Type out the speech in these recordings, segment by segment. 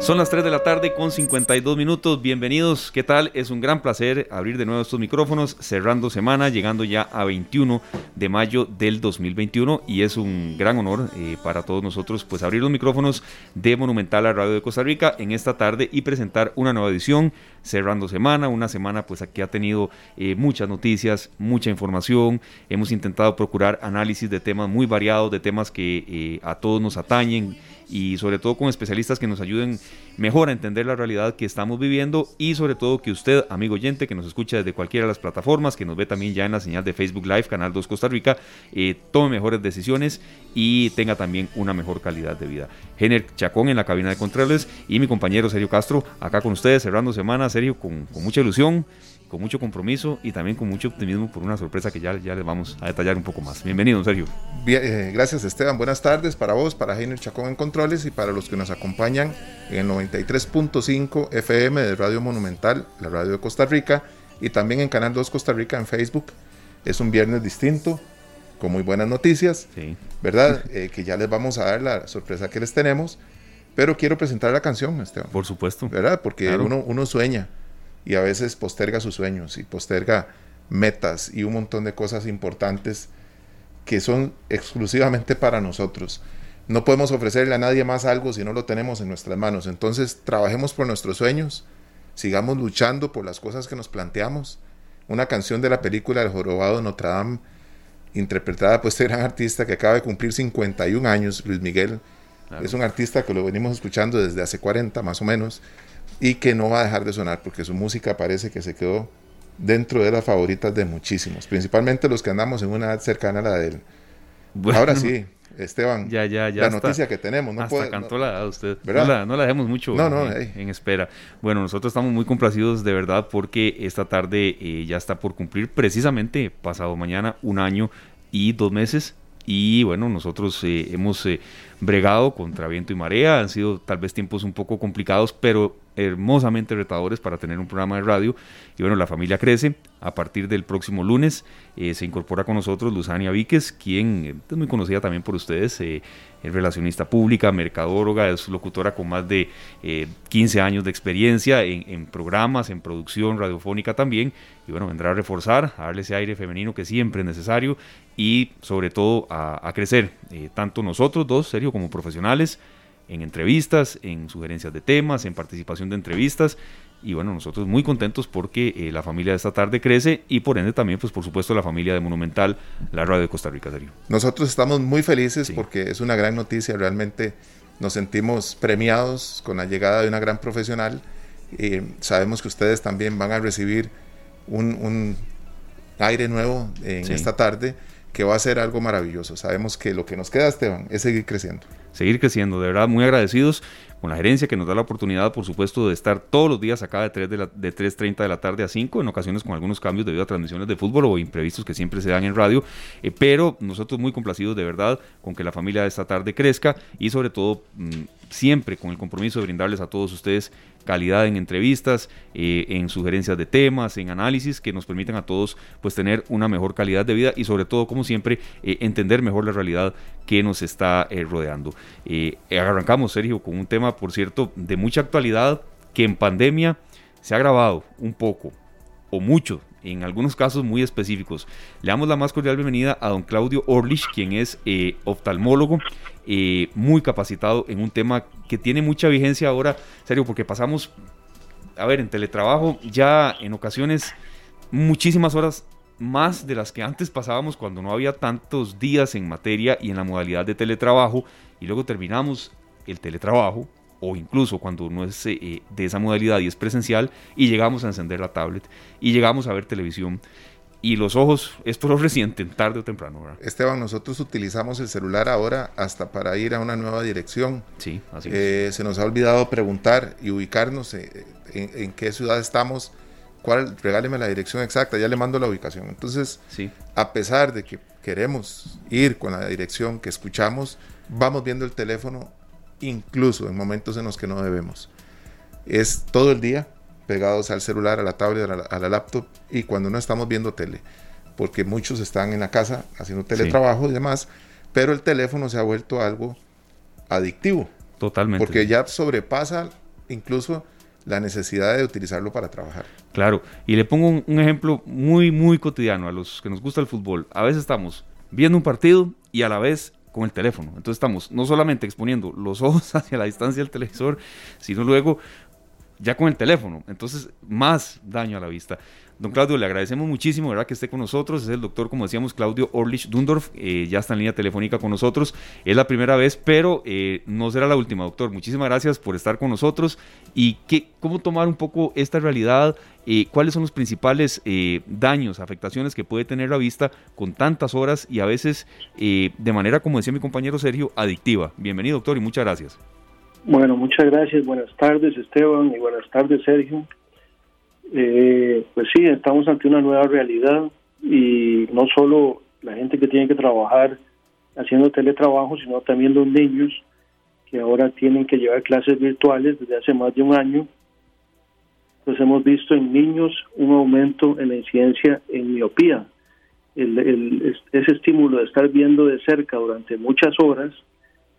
Son las 3 de la tarde con 52 minutos. Bienvenidos. ¿Qué tal? Es un gran placer abrir de nuevo estos micrófonos, cerrando semana, llegando ya a 21 de mayo del 2021 y es un gran honor eh, para todos nosotros pues abrir los micrófonos de Monumental a Radio de Costa Rica en esta tarde y presentar una nueva edición cerrando semana, una semana pues aquí ha tenido eh, muchas noticias, mucha información, hemos intentado procurar análisis de temas muy variados, de temas que eh, a todos nos atañen y sobre todo con especialistas que nos ayuden mejor a entender la realidad que estamos viviendo y sobre todo que usted, amigo oyente, que nos escucha desde cualquiera de las plataformas, que nos ve también ya en la señal de Facebook Live, Canal 2 Costa Rica, eh, tome mejores decisiones y tenga también una mejor calidad de vida. Jenner Chacón en la cabina de controles y mi compañero Sergio Castro acá con ustedes cerrando semana, Sergio, con, con mucha ilusión con mucho compromiso y también con mucho optimismo por una sorpresa que ya, ya les vamos a detallar un poco más. Bienvenido, Sergio. Bien, eh, gracias Esteban, buenas tardes para vos, para Heiner Chacón en Controles y para los que nos acompañan en el 93.5 FM de Radio Monumental, la radio de Costa Rica, y también en Canal 2 Costa Rica en Facebook. Es un viernes distinto, con muy buenas noticias, sí. ¿verdad? Eh, que ya les vamos a dar la sorpresa que les tenemos. Pero quiero presentar la canción, Esteban. Por supuesto. ¿Verdad? Porque uno, uno sueña y a veces posterga sus sueños y posterga metas y un montón de cosas importantes que son exclusivamente para nosotros. No podemos ofrecerle a nadie más algo si no lo tenemos en nuestras manos. Entonces, trabajemos por nuestros sueños, sigamos luchando por las cosas que nos planteamos. Una canción de la película El Jorobado de Notre Dame, interpretada por este gran artista que acaba de cumplir 51 años, Luis Miguel. Es un artista que lo venimos escuchando desde hace 40 más o menos y que no va a dejar de sonar porque su música parece que se quedó dentro de las favoritas de muchísimos, principalmente los que andamos en una edad cercana a la de él. Ahora sí, Esteban, ya, ya, ya la noticia que tenemos. No hasta cantó la edad usted. No la, no la, dejemos mucho en, espera. Bueno, nosotros estamos muy complacidos de verdad porque esta tarde eh, ya está por cumplir precisamente pasado mañana un año y dos meses y bueno, nosotros eh, hemos eh, bregado contra viento y marea, han sido tal vez tiempos un poco complicados, pero hermosamente retadores para tener un programa de radio. Y bueno, la familia crece. A partir del próximo lunes eh, se incorpora con nosotros Luzania Víquez, quien es muy conocida también por ustedes, es relacionista pública, mercadóloga, es locutora con más de 15 años de experiencia en, programas, en producción radiofónica también. Y bueno, vendrá a reforzar, a darle ese aire femenino que siempre es necesario y sobre todo a, crecer, eh, tanto nosotros dos, serio, como profesionales, en entrevistas, en sugerencias de temas, en participación de entrevistas. Y bueno, nosotros muy contentos porque eh, la familia de esta tarde crece y por ende también, pues por supuesto, la familia de Monumental, la radio de Costa Rica, serio. Nosotros estamos muy felices porque es una gran noticia, realmente nos sentimos premiados con la llegada de una gran profesional. y sabemos que ustedes también van a recibir un, aire nuevo en esta tarde que va a ser algo maravilloso. Sabemos que lo que nos queda, Esteban, es seguir creciendo. Seguir creciendo, de verdad, muy agradecidos con la gerencia que nos da la oportunidad, por supuesto, de estar todos los días acá de 3 de, de 3.30 de la tarde a 5, en ocasiones con algunos cambios debido a transmisiones de fútbol o imprevistos que siempre se dan en radio, eh, pero nosotros muy complacidos de verdad con que la familia de esta tarde crezca y sobre todo mm, siempre con el compromiso de brindarles a todos ustedes calidad en entrevistas, eh, en sugerencias de temas, en análisis que nos permitan a todos pues tener una mejor calidad de vida y sobre todo como siempre eh, entender mejor la realidad que nos está eh, rodeando. arrancamos Sergio con un tema por cierto de mucha actualidad que en pandemia se ha agravado un poco o mucho en algunos casos muy específicos. Le damos la más cordial bienvenida a don Claudio Orlich, quien es eh, oftalmólogo, eh, muy capacitado en un tema que tiene mucha vigencia ahora, serio, porque pasamos, a ver, en teletrabajo ya en ocasiones muchísimas horas más de las que antes pasábamos cuando no había tantos días en materia y en la modalidad de teletrabajo y luego terminamos el teletrabajo o incluso cuando no es eh, de esa modalidad y es presencial y llegamos a encender la tablet y llegamos a ver televisión y los ojos es por lo reciente, tarde o temprano. Esteban, nosotros utilizamos el celular ahora hasta para ir a una nueva dirección. Sí, así eh, Se nos ha olvidado preguntar y ubicarnos eh, en, qué ciudad estamos. ¿Cuál? Regáleme la dirección exacta, ya le mando la ubicación. Entonces, sí. a pesar de que queremos ir con la dirección que escuchamos, vamos viendo el teléfono incluso en momentos en los que no debemos. Es todo el día pegados al celular, a la tablet, a la, laptop y cuando no estamos viendo tele, porque muchos están en la casa haciendo teletrabajo y demás, pero el teléfono se ha vuelto algo adictivo. Totalmente. Porque ya sobrepasa incluso la necesidad de utilizarlo para trabajar. Claro, y le pongo un, ejemplo muy, muy cotidiano a los que nos gusta el fútbol. A veces estamos viendo un partido y a la vez con el teléfono. Entonces estamos no solamente exponiendo los ojos hacia la distancia del televisor, sino luego ya con el teléfono. Entonces, más daño a la vista. Don Claudio, le agradecemos muchísimo, ¿verdad? Que esté con nosotros. Es el doctor, como decíamos, Claudio Orlich Dundorf. Eh, ya está en línea telefónica con nosotros. Es la primera vez, pero eh, no será la última, doctor. Muchísimas gracias por estar con nosotros. ¿Y qué, cómo tomar un poco esta realidad? Eh, ¿Cuáles son los principales daños, afectaciones que puede tener la vista con tantas horas y a veces de manera, como decía mi compañero Sergio, adictiva? Bienvenido, doctor, y muchas gracias. Bueno, muchas gracias. Buenas tardes, Esteban, y buenas tardes, Sergio. Pues sí, estamos ante una nueva realidad y no solo la gente que tiene que trabajar haciendo teletrabajo, sino también los niños que ahora tienen que llevar clases virtuales desde hace más de un año. Pues hemos visto en niños un aumento en la incidencia en miopía. El, ese estímulo de estar viendo de cerca durante muchas horas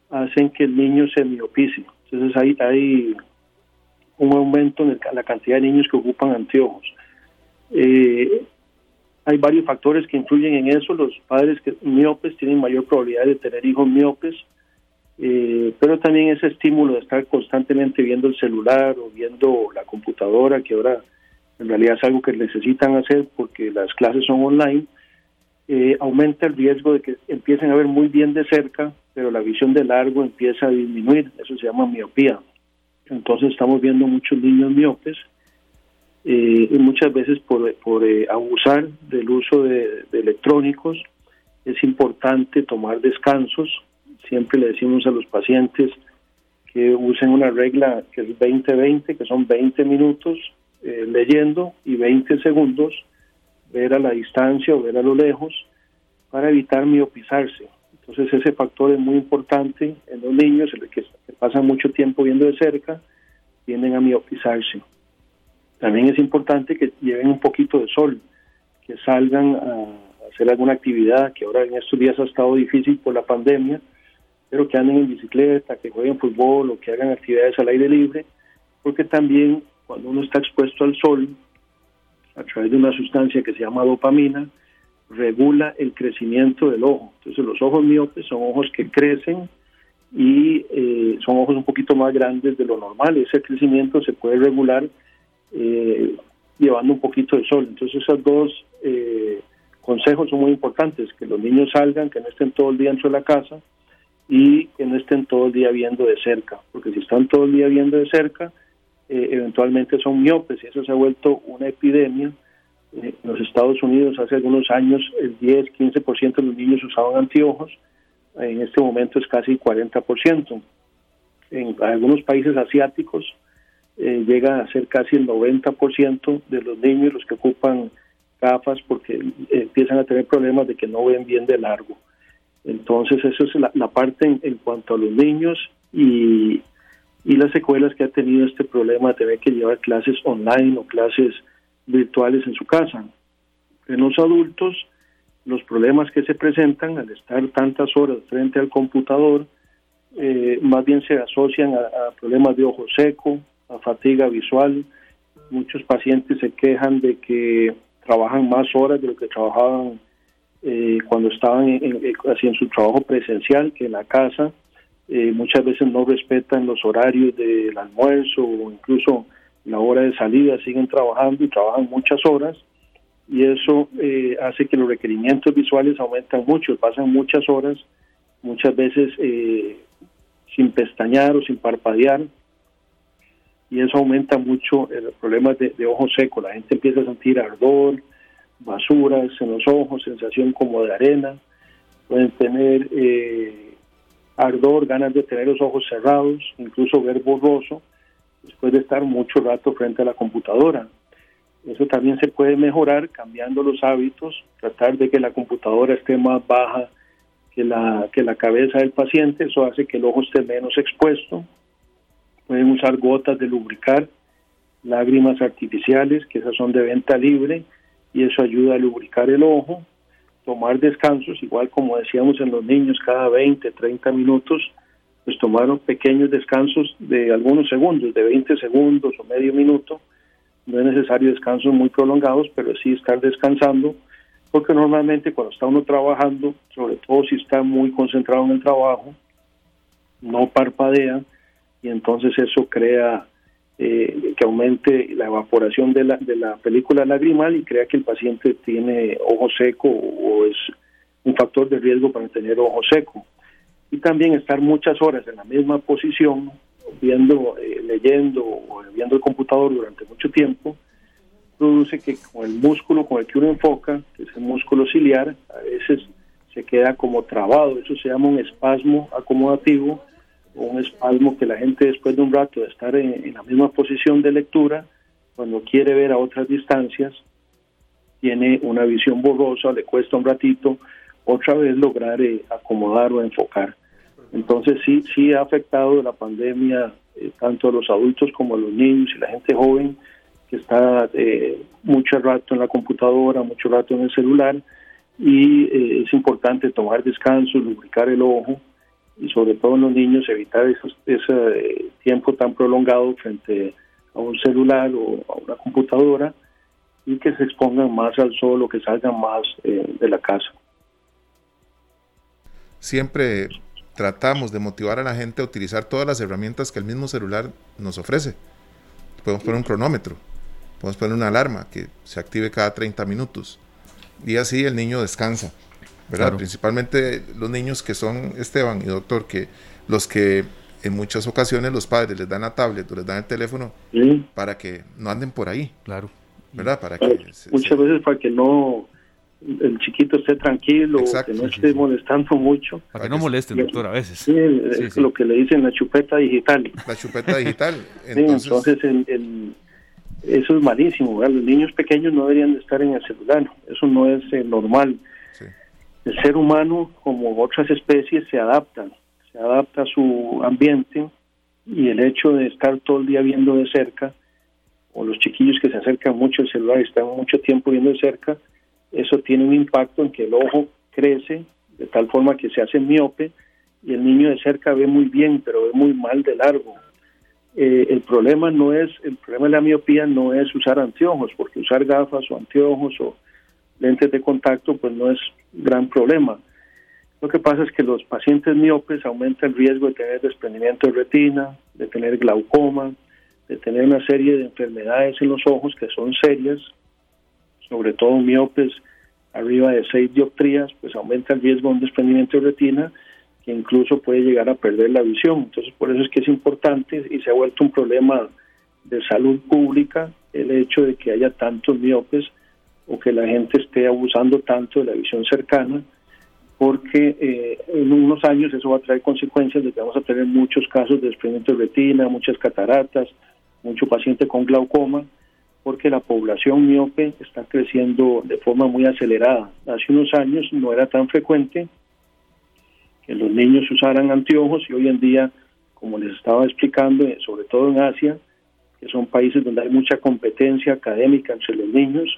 hacen que el niño se miopice. Entonces hay, hay un aumento en la cantidad de niños que ocupan anteojos. Eh, hay varios factores que influyen en eso. Los padres miopes tienen mayor probabilidad de tener hijos miopes, eh, pero también ese estímulo de estar constantemente viendo el celular o viendo la computadora, que ahora en realidad es algo que necesitan hacer porque las clases son online, eh, aumenta el riesgo de que empiecen a ver muy bien de cerca, pero la visión de largo empieza a disminuir. Eso se llama miopía. Entonces estamos viendo muchos niños miopes eh, y muchas veces por, por eh, abusar del uso de, electrónicos es importante tomar descansos. Siempre le decimos a los pacientes que usen una regla que es 20-20, que son 20 minutos eh, leyendo y 20 segundos ver a la distancia o ver a lo lejos para evitar miopizarse. Entonces ese factor es muy importante en los niños, que pasan mucho tiempo viendo de cerca, tienden a miopizarse. También es importante que lleven un poquito de sol, que salgan a hacer alguna actividad, que ahora en estos días ha estado difícil por la pandemia, pero que anden en bicicleta, que jueguen fútbol o que hagan actividades al aire libre, porque también cuando uno está expuesto al sol, a través de una sustancia que se llama dopamina, regula el crecimiento del ojo. Entonces los ojos miopes son ojos que crecen y eh, son ojos un poquito más grandes de lo normal. Ese crecimiento se puede regular eh, llevando un poquito de sol. Entonces esos dos eh, consejos son muy importantes, que los niños salgan, que no estén todo el día dentro de la casa y que no estén todo el día viendo de cerca, porque si están todo el día viendo de cerca, eventualmente son miopes y eso se ha vuelto una epidemia en los Estados Unidos hace algunos años el 10-15% de los niños usaban anteojos, en este momento es casi 40%. En algunos países asiáticos eh, llega a ser casi el 90% de los niños los que ocupan gafas porque eh, empiezan a tener problemas de que no ven bien de largo. Entonces, eso es la, parte en, cuanto a los niños y, y las secuelas que ha tenido este problema de tener que llevar clases online o clases virtuales en su casa. En los adultos, los problemas que se presentan al estar tantas horas frente al computador, eh, más bien se asocian a, problemas de ojo seco, a fatiga visual. Muchos pacientes se quejan de que trabajan más horas de lo que trabajaban eh, cuando estaban haciendo su trabajo presencial que en la casa. Eh, muchas veces no respetan los horarios del almuerzo o incluso la hora de salida, siguen trabajando y trabajan muchas horas y eso eh, hace que los requerimientos visuales aumentan mucho, pasan muchas horas, muchas veces eh, sin pestañear o sin parpadear y eso aumenta mucho el problema de, ojo seco, la gente empieza a sentir ardor, basuras en los ojos, sensación como de arena, pueden tener eh, ardor, ganas de tener los ojos cerrados, incluso ver borroso, después de estar mucho rato frente a la computadora. Eso también se puede mejorar cambiando los hábitos, tratar de que la computadora esté más baja que la, que la cabeza del paciente, eso hace que el ojo esté menos expuesto. Pueden usar gotas de lubricar, lágrimas artificiales, que esas son de venta libre, y eso ayuda a lubricar el ojo. tomar descansos, igual como decíamos en los niños, cada 20, 30 minutos, pues tomaron pequeños descansos de algunos segundos, de 20 segundos o medio minuto. No es necesario descansos muy prolongados, pero sí estar descansando, porque normalmente cuando está uno trabajando, sobre todo si está muy concentrado en el trabajo, no parpadea y entonces eso crea eh, que aumente la evaporación de la, de la película lagrimal y crea que el paciente tiene ojo seco o es un factor de riesgo para tener ojo seco. Y también estar muchas horas en la misma posición, viendo, eh, leyendo o viendo el computador durante mucho tiempo, produce que con el músculo con el que uno enfoca, que es el músculo ciliar, a veces se queda como trabado. Eso se llama un espasmo acomodativo un espasmo que la gente después de un rato de estar en, la misma posición de lectura, cuando quiere ver a otras distancias, tiene una visión borrosa, le cuesta un ratito otra vez lograr eh, acomodar o enfocar. Entonces sí, sí ha afectado la pandemia eh, tanto a los adultos como a los niños y la gente joven que está eh, mucho rato en la computadora, mucho rato en el celular y es importante tomar descanso, lubricar el ojo y sobre todo en los niños evitar esos, ese eh, tiempo tan prolongado frente a un celular o a una computadora y que se expongan más al sol o que salgan más eh, de la casa. Siempre tratamos de motivar a la gente a utilizar todas las herramientas que el mismo celular nos ofrece. Podemos poner un cronómetro, podemos poner una alarma que se active cada 30 minutos y así el niño descansa ¿verdad? Principalmente los niños que son, Esteban y doctor, que los que en muchas ocasiones los padres les dan la tablet o les dan el teléfono para que no anden por ahí. Claro. ¿Verdad? Para que muchas veces para que no el chiquito esté tranquilo, que no esté molestando mucho. Para que no molesten, doctor, a veces. Sí, es lo que le dicen la chupeta digital. La chupeta digital. entonces, el, eso es malísimo. Los niños pequeños no deberían de estar en el celular. Eso no es eh, normal el ser humano, como otras especies, se adapta, se adapta a su ambiente y el hecho de estar todo el día viendo de cerca, o los chiquillos que se acercan mucho al celular y están mucho tiempo viendo de cerca, eso tiene un impacto en que el ojo crece de tal forma que se hace miope y el niño de cerca ve muy bien, pero ve muy mal de largo. Eh, el problema no es, el problema de la miopía no es usar anteojos, porque usar gafas o anteojos o lentes de contacto, pues no es gran problema. Lo que pasa es que los pacientes miopes aumenta el riesgo de tener desprendimiento de retina, de tener glaucoma, de tener una serie de enfermedades en los ojos que son serias, sobre todo miopes arriba de 6 dioptrías, pues aumenta el riesgo de un desprendimiento de retina que incluso puede llegar a perder la visión. Entonces, por eso es que es importante y se ha vuelto un problema de salud pública el hecho de que haya tantos miopes o que la gente esté abusando tanto de la visión cercana, porque eh, en unos años eso va a traer consecuencias de que vamos a tener muchos casos de desprendimiento de retina, muchas cataratas, mucho paciente con glaucoma, porque la población miope está creciendo de forma muy acelerada. Hace unos años no era tan frecuente que los niños usaran anteojos y hoy en día, como les estaba explicando, eh, sobre todo en Asia, que son países donde hay mucha competencia académica entre los niños,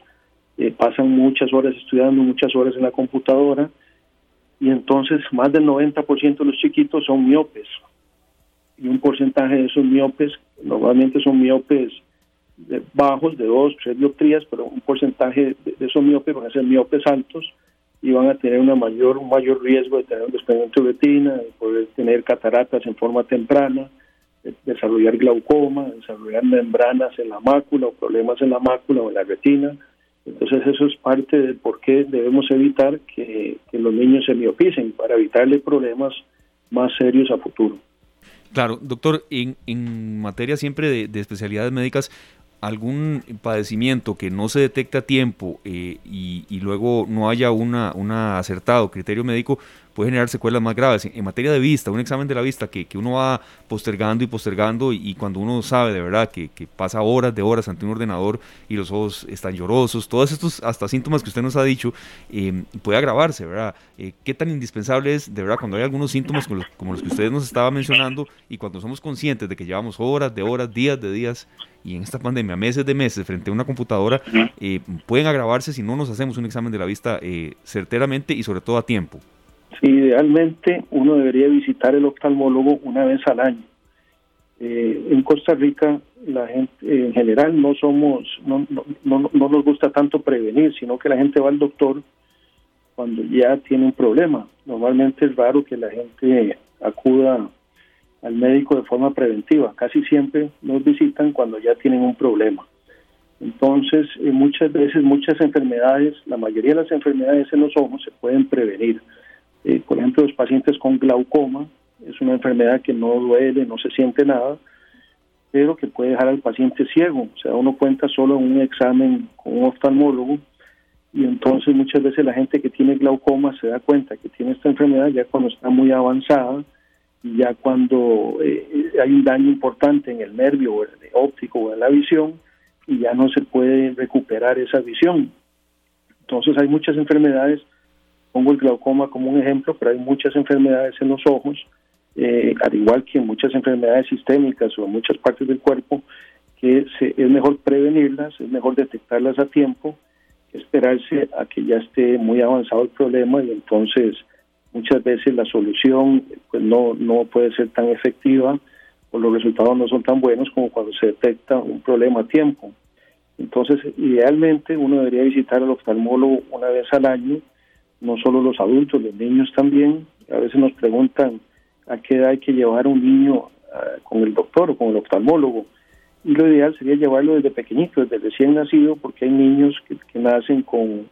eh, pasan muchas horas estudiando, muchas horas en la computadora, y entonces más del 90% de los chiquitos son miopes. Y un porcentaje de esos miopes, normalmente son miopes bajos, de 2, 3 dioptrías, pero un porcentaje de, esos miopes van a ser miopes altos y van a tener una mayor, un mayor riesgo de tener un desprendimiento de retina, de poder tener cataratas en forma temprana, de desarrollar glaucoma, desarrollar membranas en la mácula o problemas en la mácula o en la retina, entonces eso es parte del por qué debemos evitar que, los niños se miopicen para evitarle problemas más serios a futuro. Claro, doctor, en, en materia siempre de, de, especialidades médicas, algún padecimiento que no se detecta a tiempo eh, y, luego no haya una, una acertado criterio médico, puede generar secuelas más graves. En, materia de vista, un examen de la vista que, que uno va postergando y postergando y, cuando uno sabe de verdad que, que, pasa horas de horas ante un ordenador y los ojos están llorosos, todos estos hasta síntomas que usted nos ha dicho, eh, puede agravarse, ¿verdad? Eh, ¿Qué tan indispensable es, de verdad, cuando hay algunos síntomas como los, que ustedes nos estaba mencionando y cuando somos conscientes de que llevamos horas de horas, días de días y en esta pandemia, meses de meses, frente a una computadora, eh, pueden agravarse si no nos hacemos un examen de la vista eh, certeramente y sobre todo a tiempo. Idealmente uno debería visitar el oftalmólogo una vez al año. Eh, en Costa Rica, la gente en general no somos, no, no, no, no nos gusta tanto prevenir, sino que la gente va al doctor cuando ya tiene un problema. Normalmente es raro que la gente acuda al médico de forma preventiva. Casi siempre nos visitan cuando ya tienen un problema. Entonces, eh, muchas veces, muchas enfermedades, la mayoría de las enfermedades en los ojos se pueden prevenir. Eh, por ejemplo, los pacientes con glaucoma, es una enfermedad que no duele, no se siente nada, pero que puede dejar al paciente ciego. O sea, uno cuenta solo un examen con un oftalmólogo y entonces muchas veces la gente que tiene glaucoma se da cuenta que tiene esta enfermedad ya cuando está muy avanzada y ya cuando eh, hay un daño importante en el nervio óptico o en la visión y ya no se puede recuperar esa visión. Entonces hay muchas enfermedades, pongo el glaucoma como un ejemplo, pero hay muchas enfermedades en los ojos, eh, al igual que muchas enfermedades sistémicas o en muchas partes del cuerpo, que es mejor prevenirlas, es mejor detectarlas a tiempo esperarse a que ya esté muy avanzado el problema y entonces muchas veces la solución pues no, no puede ser tan efectiva o los resultados no son tan buenos como cuando se detecta un problema a tiempo. Entonces, idealmente uno debería visitar al oftalmólogo una vez al año, no solo los adultos, los niños también. A veces nos preguntan a qué edad hay que llevar un niño ah, con el doctor o con el oftalmólogo y lo ideal sería llevarlo desde pequeñito, desde recién nacido, porque hay niños que, nacen con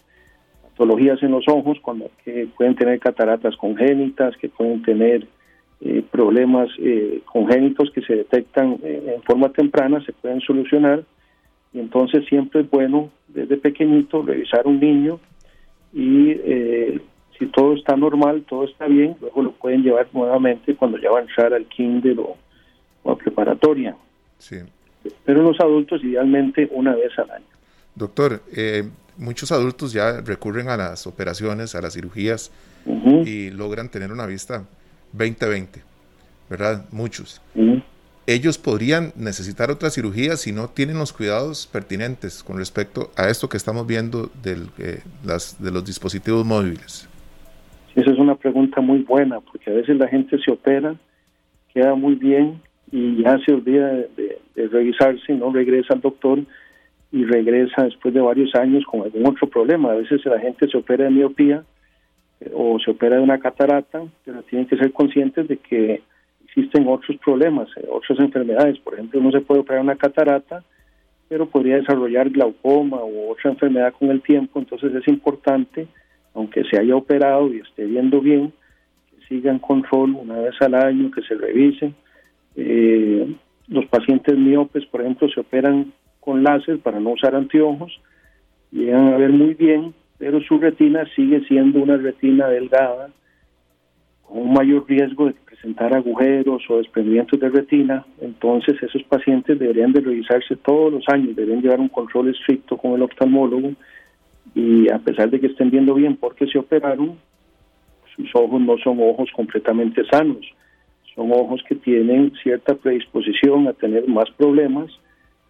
patologías en los ojos, cuando, que pueden tener cataratas congénitas, que pueden tener eh, problemas eh, congénitos que se detectan eh, en forma temprana, se pueden solucionar. Y entonces siempre es bueno desde pequeñito revisar un niño y si todo está normal, todo está bien, luego lo pueden llevar nuevamente cuando ya va a entrar al kinder o, o a preparatoria. Sí pero los adultos idealmente una vez al año. Doctor, eh, muchos adultos ya recurren a las operaciones, a las cirugías y logran tener una vista 20-20, ¿verdad? Muchos. Ellos podrían necesitar otra cirugía si no tienen los cuidados pertinentes con respecto a esto que estamos viendo eh, de los dispositivos móviles. Esa es una pregunta muy buena, porque a veces la gente se opera, queda muy bien y ya se olvida de, revisarse, no regresa al doctor y regresa después de varios años con algún otro problema. A veces la gente se opera de miopía eh, o se opera de una catarata, pero tienen que ser conscientes de que existen otros problemas, eh, otras enfermedades. Por ejemplo, no se puede operar una catarata, pero podría desarrollar glaucoma u otra enfermedad con el tiempo. Entonces es importante, aunque se haya operado y esté viendo bien, que siga control una vez al año, que se revisen eh, los pacientes miopes, por ejemplo, se operan con láser para no usar anteojos, llegan a ver muy bien, pero su retina sigue siendo una retina delgada, un mayor riesgo de presentar agujeros o desprendimientos de retina. Entonces, esos pacientes deberían de revisarse todos los años, deberían llevar un control estricto con el oftalmólogo y a pesar de que estén viendo bien porque se operaron, sus ojos no son ojos completamente sanos son ojos que tienen cierta predisposición a tener más problemas,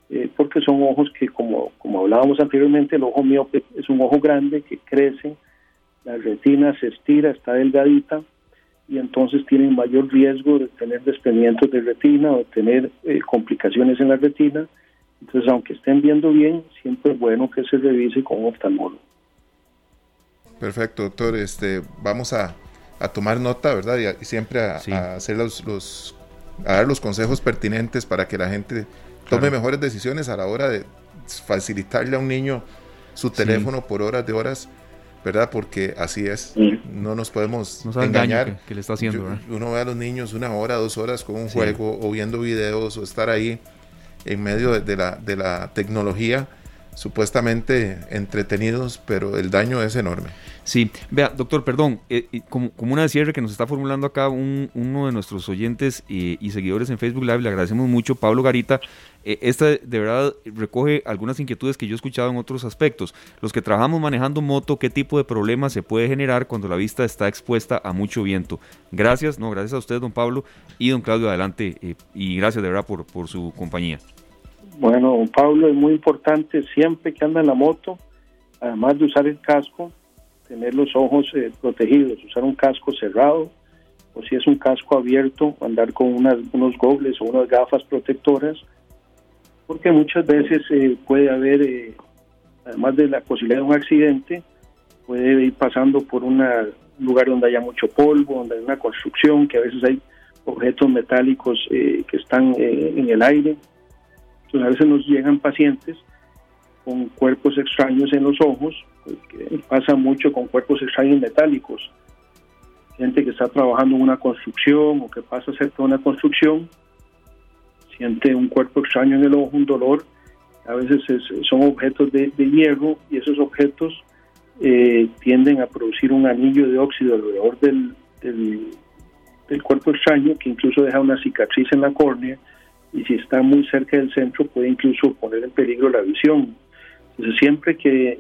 eh, porque son ojos que, como, como hablábamos anteriormente, el ojo miope es un ojo grande que crece, la retina se estira, está delgadita, y entonces tienen mayor riesgo de tener desprendimientos de retina o de tener eh, complicaciones en la retina. Entonces, aunque estén viendo bien, siempre es bueno que se revise con un oftalmólogo. Perfecto, doctor. Este, vamos a a tomar nota, ¿verdad? Y, siempre a, hacer los, los, a dar los consejos pertinentes para que la gente tome mejores decisiones a la hora de facilitarle a un niño su teléfono por horas de horas, ¿verdad? Porque así es, no nos podemos engañar. Que, le está haciendo, uno ve a los niños una hora, dos horas con un juego o viendo videos o estar ahí en medio de, la, de la tecnología supuestamente entretenidos, pero el daño es enorme. Sí, vea, doctor, perdón, eh, como, una cierre que nos está formulando acá uno de nuestros oyentes y, seguidores en Facebook Live, le agradecemos mucho, Pablo Garita. Eh, esta de verdad recoge algunas inquietudes que yo he escuchado en otros aspectos. Los que trabajamos manejando moto, ¿qué tipo de problemas se puede generar cuando la vista está expuesta a mucho viento? Gracias, no, gracias a usted, don Pablo, y don Claudio, adelante, eh, y gracias de verdad por su compañía. Bueno, Pablo, es muy importante siempre que anda en la moto, además de usar el casco, tener los ojos eh, protegidos, usar un casco cerrado, o si es un casco abierto, andar con unas, unos gogles o unas gafas protectoras, porque muchas veces eh, puede haber, eh, además de la posibilidad de un accidente, puede ir pasando por un lugar donde haya mucho polvo, donde hay una construcción, que a veces hay objetos metálicos que están en el aire. Entonces a veces nos llegan pacientes con cuerpos extraños en los ojos, pues, que pasa mucho con cuerpos extraños metálicos. Gente que está trabajando en una construcción o que pasa cerca de una construcción, siente un cuerpo extraño en el ojo, un dolor. A veces son objetos de, hierro y esos objetos eh, tienden a producir un anillo de óxido alrededor del, del cuerpo extraño que incluso deja una cicatriz en la córnea y si está muy cerca del centro puede incluso poner en peligro la visión. Entonces siempre que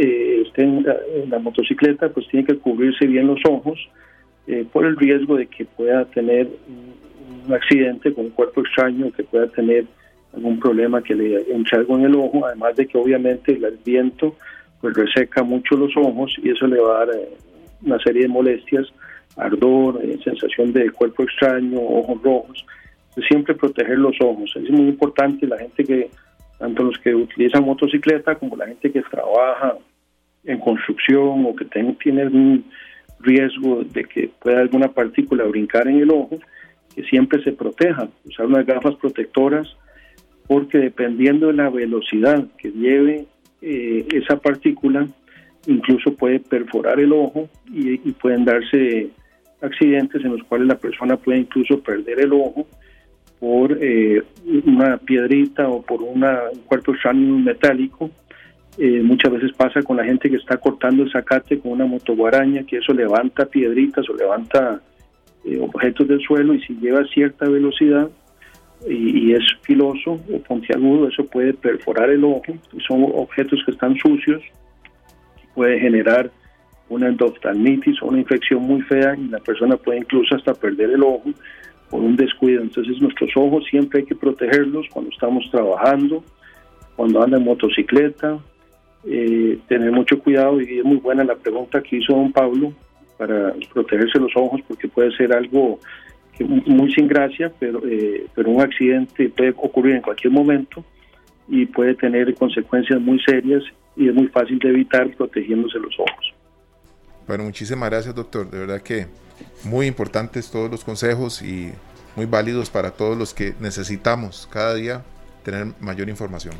eh, esté en la, motocicleta pues tiene que cubrirse bien los ojos eh, por el riesgo de que pueda tener un accidente con un cuerpo extraño, que pueda tener algún problema que le entre algo en el ojo, además de que obviamente el viento pues reseca mucho los ojos y eso le va a dar eh, una serie de molestias, ardor, sensación de cuerpo extraño, ojos rojos siempre proteger los ojos. Es muy importante la gente que, tanto los que utilizan motocicleta como la gente que trabaja en construcción o que tiene algún riesgo de que pueda alguna partícula brincar en el ojo, que siempre se proteja, usar unas gafas protectoras, porque dependiendo de la velocidad que lleve eh, esa partícula, incluso puede perforar el ojo y, y pueden darse accidentes en los cuales la persona puede incluso perder el ojo por eh, una piedrita o por una, un cuerpo extraño metálico. Eh, muchas veces pasa con la gente que está cortando el zacate con una motoguaraña, que eso levanta piedritas o levanta eh, objetos del suelo y si lleva cierta velocidad y, es filoso o puntiagudo, eso puede perforar el ojo. Son objetos que están sucios, puede generar una endoftalmitis o una infección muy fea y la persona puede incluso hasta perder el ojo por un descuido. Entonces nuestros ojos siempre hay que protegerlos cuando estamos trabajando, cuando anda en motocicleta, eh, tener mucho cuidado y es muy buena la pregunta que hizo don Pablo para protegerse los ojos porque puede ser algo muy sin gracia, pero, eh, pero un accidente puede ocurrir en cualquier momento y puede tener consecuencias muy serias y es muy fácil de evitar protegiéndose los ojos. Bueno, muchísimas gracias doctor, de verdad que muy importantes todos los consejos y muy válidos para todos los que necesitamos cada día tener mayor información.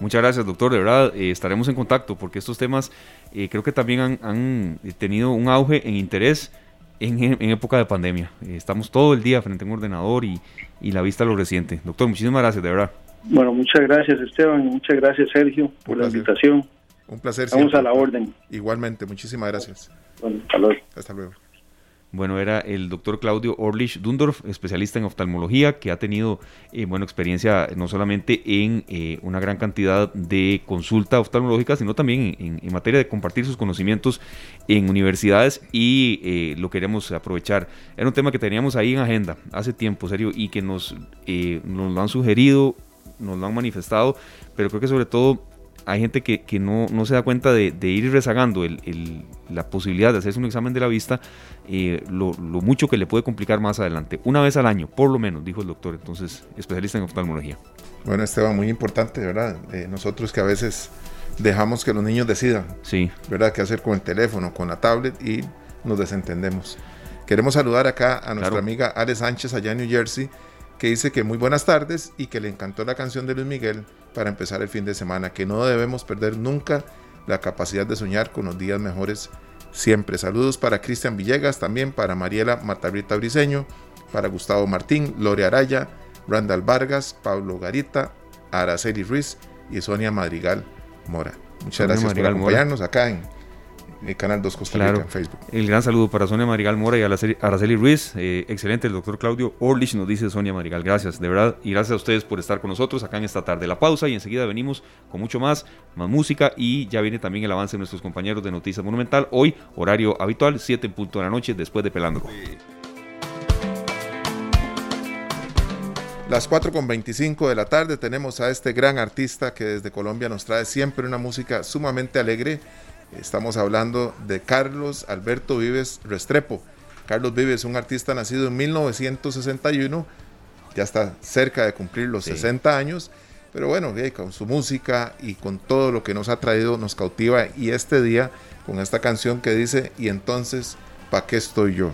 Muchas gracias, doctor. De verdad, eh, estaremos en contacto porque estos temas eh, creo que también han, tenido un auge en interés en, época de pandemia. Eh, estamos todo el día frente a un ordenador y, la vista lo reciente. Doctor, muchísimas gracias, de verdad. Bueno, muchas gracias, Esteban. Muchas gracias, Sergio, por la invitación. Un placer. Vamos a la orden. Igualmente, muchísimas gracias. Bueno, hasta luego. Hasta luego. Bueno, era el doctor Claudio Orlich Dundorf, especialista en oftalmología, que ha tenido eh, bueno, experiencia no solamente en eh, una gran cantidad de consulta oftalmológica, sino también en, materia de compartir sus conocimientos en universidades y eh, lo queremos aprovechar. Era un tema que teníamos ahí en agenda hace tiempo, serio, y que nos, nos lo han sugerido, nos lo han manifestado, pero creo que sobre todo hay gente que, no, se da cuenta de, ir rezagando la posibilidad de hacerse un examen de la vista, eh, lo, mucho que le puede complicar más adelante. Una vez al año, por lo menos, dijo el doctor, entonces, especialista en oftalmología. Bueno, Esteban, muy importante, ¿verdad? nosotros que a veces dejamos que los niños decidan, sí. ¿verdad? ¿Qué hacer con el teléfono, con la tablet y nos desentendemos? Queremos saludar acá a nuestra amiga Ale Sánchez allá en New Jersey, que dice que muy buenas tardes y que le encantó la canción de Luis Miguel para empezar el fin de semana, que no debemos perder nunca la capacidad de soñar con los días mejores siempre. Saludos para Cristian Villegas, también para Mariela Matabrita Briseño, para Gustavo Martín, Lore Araya, Randall Vargas, Pablo Garita, Araceli Ruiz y Sonia Madrigal Mora. Muchas gracias por acompañarnos acá en el Canal 2 Costa Rica en Facebook. El gran saludo para Sonia Marigal Mora y a Araceli Ruiz. Eh, excelente, el doctor Claudio Orlich nos dice Sonia Marigal. Gracias, de verdad. Y gracias a ustedes por estar con nosotros acá en esta tarde. La pausa y enseguida venimos con mucho más, más música y ya viene también el avance de nuestros compañeros de Noticias Monumental. Hoy, horario habitual, 7 en punto de la noche, después de Pelándolo. Las 4 con 25 de la tarde tenemos a este gran artista que desde Colombia nos trae siempre una música sumamente alegre. Estamos hablando de Carlos Alberto Vives Restrepo. Carlos Vives, un artista nacido en 1961, ya está cerca de cumplir los 60 años, pero bueno, con su música y con todo lo que nos ha traído nos cautiva y este día con esta canción que dice, y entonces, ¿para qué estoy yo?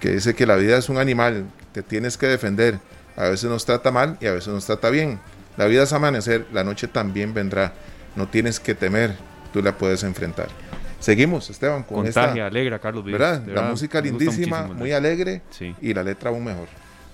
Que dice que la vida es un animal, te tienes que defender a veces nos trata mal y a veces nos trata bien. La vida es amanecer, la noche también vendrá. No tienes que temer, tú la puedes enfrentar. Seguimos, Esteban, con Contagia, alegra, Carlos ¿verdad? la música lindísima, muy alegre y la letra aún mejor.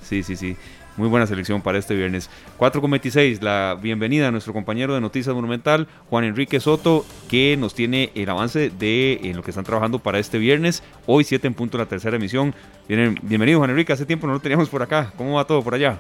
Sí, sí, sí. Muy buena selección para este viernes. 4.26, la bienvenida a nuestro compañero de Noticias Monumental, Juan Enrique Soto, que nos tiene el avance de en lo que están trabajando para este viernes. Hoy 7 en punto la tercera emisión. bienvenido Juan Enrique, hace tiempo no lo teníamos por acá. ¿Cómo va todo por allá?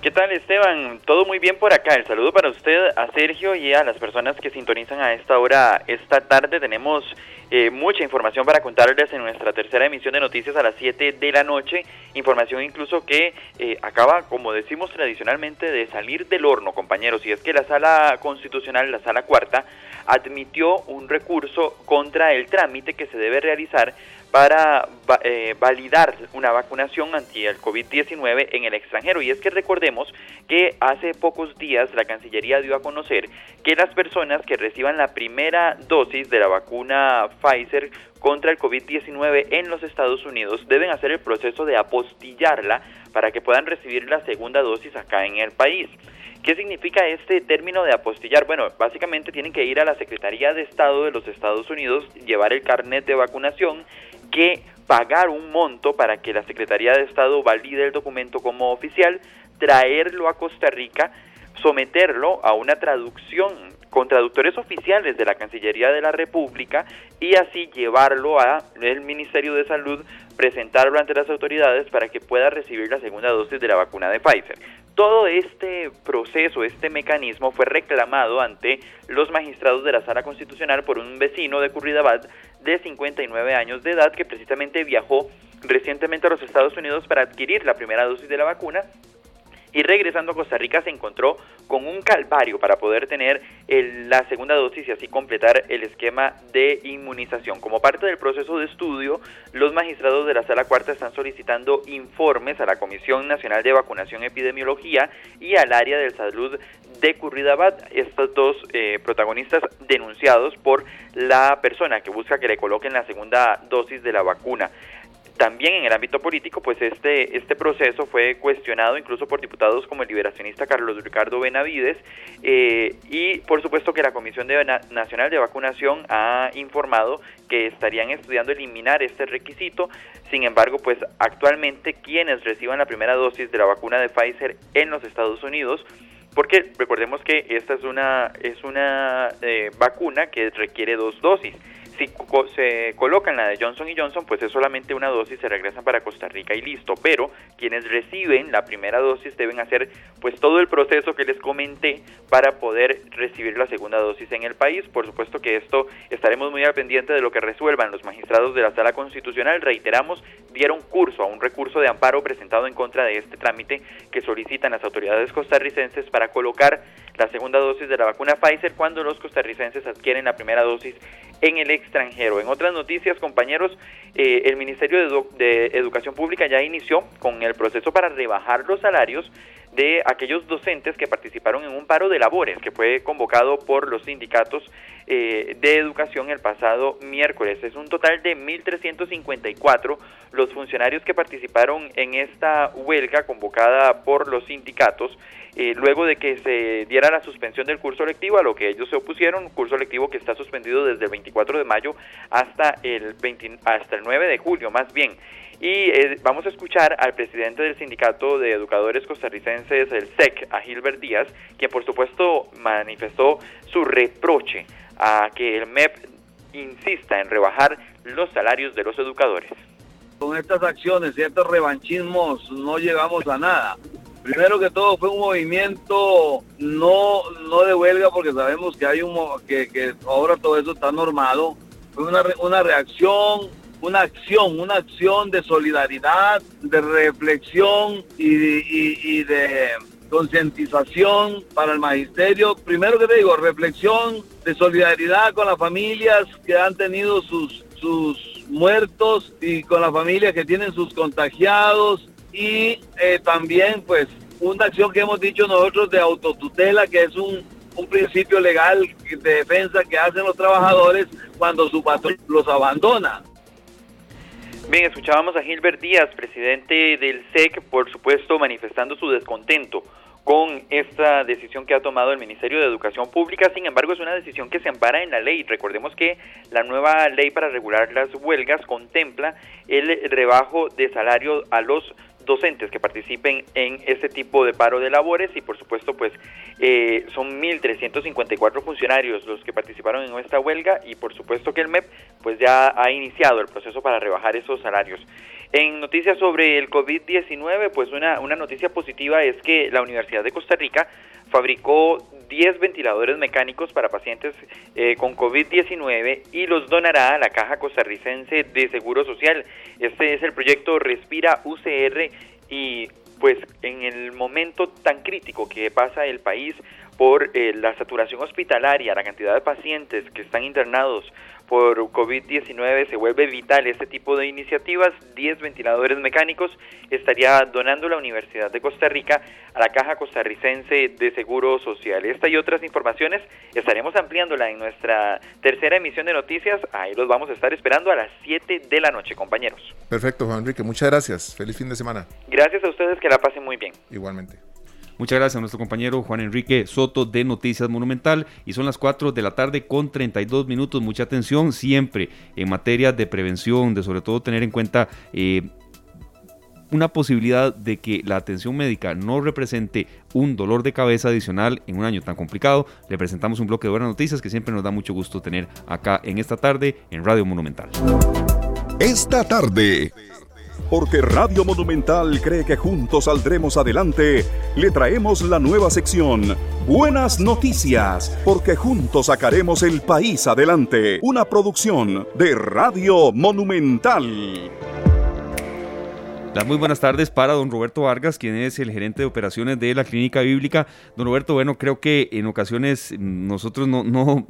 ¿Qué tal Esteban? Todo muy bien por acá. El saludo para usted, a Sergio y a las personas que sintonizan a esta hora. Esta tarde tenemos eh, mucha información para contarles en nuestra tercera emisión de noticias a las 7 de la noche. Información incluso que eh, acaba, como decimos tradicionalmente, de salir del horno, compañeros. Y es que la sala constitucional, la sala cuarta, admitió un recurso contra el trámite que se debe realizar para eh, validar una vacunación anti el COVID-19 en el extranjero. Y es que recordemos que hace pocos días la Cancillería dio a conocer que las personas que reciban la primera dosis de la vacuna Pfizer contra el COVID-19 en los Estados Unidos deben hacer el proceso de apostillarla para que puedan recibir la segunda dosis acá en el país. ¿Qué significa este término de apostillar? Bueno, básicamente tienen que ir a la Secretaría de Estado de los Estados Unidos, llevar el carnet de vacunación, que pagar un monto para que la Secretaría de Estado valide el documento como oficial, traerlo a Costa Rica, someterlo a una traducción con traductores oficiales de la Cancillería de la República y así llevarlo a el Ministerio de Salud, presentarlo ante las autoridades para que pueda recibir la segunda dosis de la vacuna de Pfizer. Todo este proceso, este mecanismo fue reclamado ante los magistrados de la Sala Constitucional por un vecino de Curridabad de 59 años de edad que precisamente viajó recientemente a los Estados Unidos para adquirir la primera dosis de la vacuna y regresando a Costa Rica se encontró con un calvario para poder tener la segunda dosis y así completar el esquema de inmunización. Como parte del proceso de estudio, los magistrados de la Sala Cuarta están solicitando informes a la Comisión Nacional de Vacunación Epidemiología y al área de salud de Curridabad, estos dos eh, protagonistas denunciados por la persona que busca que le coloquen la segunda dosis de la vacuna. También en el ámbito político, pues este, este proceso fue cuestionado incluso por diputados como el liberacionista Carlos Ricardo Benavides eh, y por supuesto que la Comisión Nacional de Vacunación ha informado que estarían estudiando eliminar este requisito. Sin embargo, pues actualmente quienes reciban la primera dosis de la vacuna de Pfizer en los Estados Unidos porque recordemos que esta es una, es una eh, vacuna que requiere dos dosis. Si se colocan la de Johnson y Johnson, pues es solamente una dosis, se regresan para Costa Rica y listo. Pero quienes reciben la primera dosis deben hacer pues todo el proceso que les comenté para poder recibir la segunda dosis en el país. Por supuesto que esto estaremos muy al pendiente de lo que resuelvan los magistrados de la Sala Constitucional. Reiteramos, dieron curso a un recurso de amparo presentado en contra de este trámite que solicitan las autoridades costarricenses para colocar la segunda dosis de la vacuna Pfizer cuando los costarricenses adquieren la primera dosis en el extranjero. En otras noticias, compañeros, eh, el Ministerio de, Educación Pública ya inició con el proceso para rebajar los salarios de aquellos docentes que participaron en un paro de labores que fue convocado por los sindicatos eh, de educación el pasado miércoles. Es un total de 1.354 los funcionarios que participaron en esta huelga convocada por los sindicatos eh, luego de que se diera la suspensión del curso lectivo, a lo que ellos se opusieron, curso lectivo que está suspendido desde el 24 de mayo hasta el, hasta el 9 de julio, más bien. Y eh, vamos a escuchar al presidente del Sindicato de Educadores Costarricenses, el SEC, a Gilbert Díaz, quien por supuesto manifestó su reproche a que el MEP insista en rebajar los salarios de los educadores. Con estas acciones y estos revanchismos no llegamos a nada. Primero que todo fue un movimiento no, no de huelga porque sabemos que hay un que, que ahora todo eso está normado. Fue una, una reacción una acción, una acción de solidaridad, de reflexión y de, concientización para el magisterio. Primero que te digo, reflexión de solidaridad con las familias que han tenido sus, sus muertos y con las familias que tienen sus contagiados y eh, también pues una acción que hemos dicho nosotros de autotutela que es un, un principio legal de defensa que hacen los trabajadores cuando su patrón los abandona. Bien, escuchábamos a Gilbert Díaz, presidente del SEC, por supuesto manifestando su descontento con esta decisión que ha tomado el Ministerio de Educación Pública. Sin embargo, es una decisión que se ampara en la ley. Recordemos que la nueva ley para regular las huelgas contempla el rebajo de salario a los docentes que participen en este tipo de paro de labores y por supuesto pues eh, son 1.354 funcionarios los que participaron en esta huelga y por supuesto que el MEP pues ya ha iniciado el proceso para rebajar esos salarios. En noticias sobre el COVID-19 pues una, una noticia positiva es que la Universidad de Costa Rica fabricó 10 ventiladores mecánicos para pacientes eh, con COVID-19 y los donará a la Caja Costarricense de Seguro Social. Este es el proyecto Respira UCR y pues en el momento tan crítico que pasa el país por eh, la saturación hospitalaria, la cantidad de pacientes que están internados por COVID-19 se vuelve vital este tipo de iniciativas. 10 ventiladores mecánicos estaría donando la Universidad de Costa Rica a la Caja Costarricense de Seguro Social. Esta y otras informaciones estaremos ampliándola en nuestra tercera emisión de noticias. Ahí los vamos a estar esperando a las 7 de la noche, compañeros. Perfecto, Juan Enrique. Muchas gracias. Feliz fin de semana. Gracias a ustedes, que la pasen muy bien. Igualmente. Muchas gracias a nuestro compañero Juan Enrique Soto de Noticias Monumental. Y son las 4 de la tarde con 32 minutos. Mucha atención siempre en materia de prevención, de sobre todo tener en cuenta... Eh, una posibilidad de que la atención médica no represente un dolor de cabeza adicional en un año tan complicado, le presentamos un bloque de buenas noticias que siempre nos da mucho gusto tener acá en esta tarde en Radio Monumental. Esta tarde porque Radio Monumental cree que juntos saldremos adelante, le traemos la nueva sección Buenas Noticias, porque juntos sacaremos el país adelante. Una producción de Radio Monumental. Las muy buenas tardes para don Roberto Vargas, quien es el gerente de operaciones de la Clínica Bíblica. Don Roberto, bueno, creo que en ocasiones nosotros no, no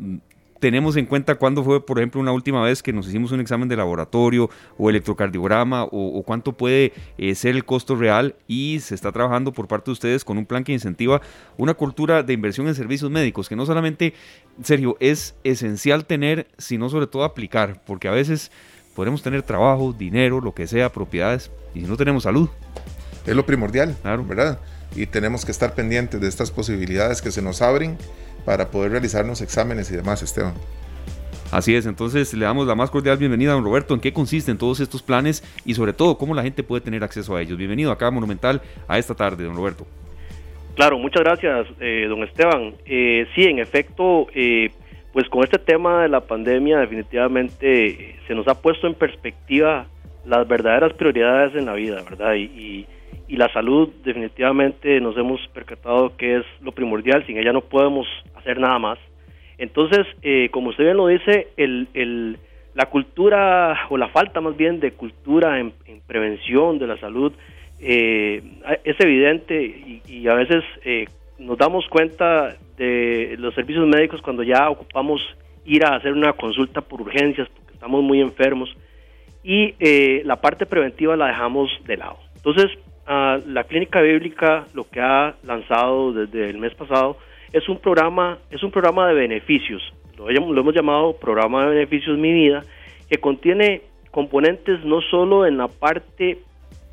tenemos en cuenta cuándo fue, por ejemplo, una última vez que nos hicimos un examen de laboratorio o electrocardiograma o, cuánto puede eh, ser el costo real y se está trabajando por parte de ustedes con un plan que incentiva una cultura de inversión en servicios médicos que no solamente, Sergio, es esencial tener, sino sobre todo aplicar, porque a veces podemos tener trabajo, dinero, lo que sea, propiedades, y si no tenemos salud. Es lo primordial, claro. ¿verdad? Y tenemos que estar pendientes de estas posibilidades que se nos abren para poder realizarnos exámenes y demás, Esteban. Así es, entonces le damos la más cordial bienvenida a don Roberto. ¿En qué consisten todos estos planes y sobre todo cómo la gente puede tener acceso a ellos? Bienvenido acá a Monumental a esta tarde, don Roberto. Claro, muchas gracias, eh, don Esteban. Eh, sí, en efecto, eh, pues con este tema de la pandemia definitivamente se nos ha puesto en perspectiva las verdaderas prioridades en la vida, ¿verdad? y y la salud definitivamente nos hemos percatado que es lo primordial, sin ella no podemos hacer nada más. Entonces, eh, como usted bien lo dice, el, el, la cultura o la falta más bien de cultura en, prevención de la salud eh, es evidente y, a veces eh, nos damos cuenta de los servicios médicos cuando ya ocupamos ir a hacer una consulta por urgencias porque estamos muy enfermos y la parte preventiva la dejamos de lado. Entonces, la Clínica Bíblica lo que ha lanzado desde el mes pasado es un programa, es un programa de beneficios, lo, hemos llamado Programa de Beneficios Mi Vida, que contiene componentes no solo en la parte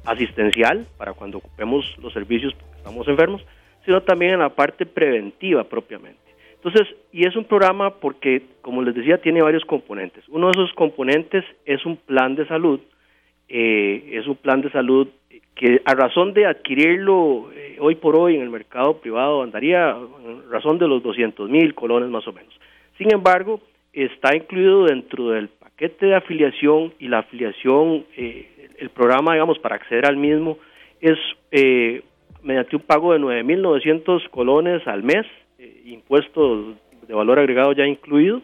asistencial, para cuando ocupemos los servicios porque estamos enfermos, sino también en la parte preventiva propiamente. Entonces, y es un programa porque, como les decía, tiene varios componentes. Uno de esos componentes es un plan de salud, eh, es un plan de salud que a razón de adquirirlo eh, hoy por hoy en el mercado privado andaría a razón de los 200 mil colones más o menos. Sin embargo, está incluido dentro del paquete de afiliación y la afiliación, eh, el programa, digamos, para acceder al mismo es eh, mediante un pago de 9.900 colones al mes, impuestos de valor agregado ya incluido,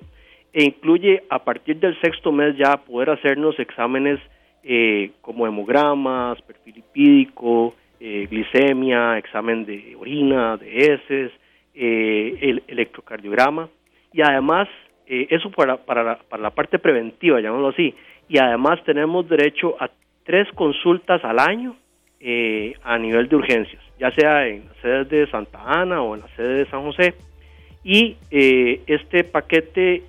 e incluye a partir del sexto mes ya poder hacernos exámenes eh, como hemogramas, perfil lipídico, eh, glicemia, examen de orina, de heces, eh, el electrocardiograma. Y además eso para, para, la, para la parte preventiva, llamémoslo así, y además tenemos derecho a tres consultas al año a nivel de urgencias, ya sea en la sede de Santa Ana o en la sede de San José. Y este paquete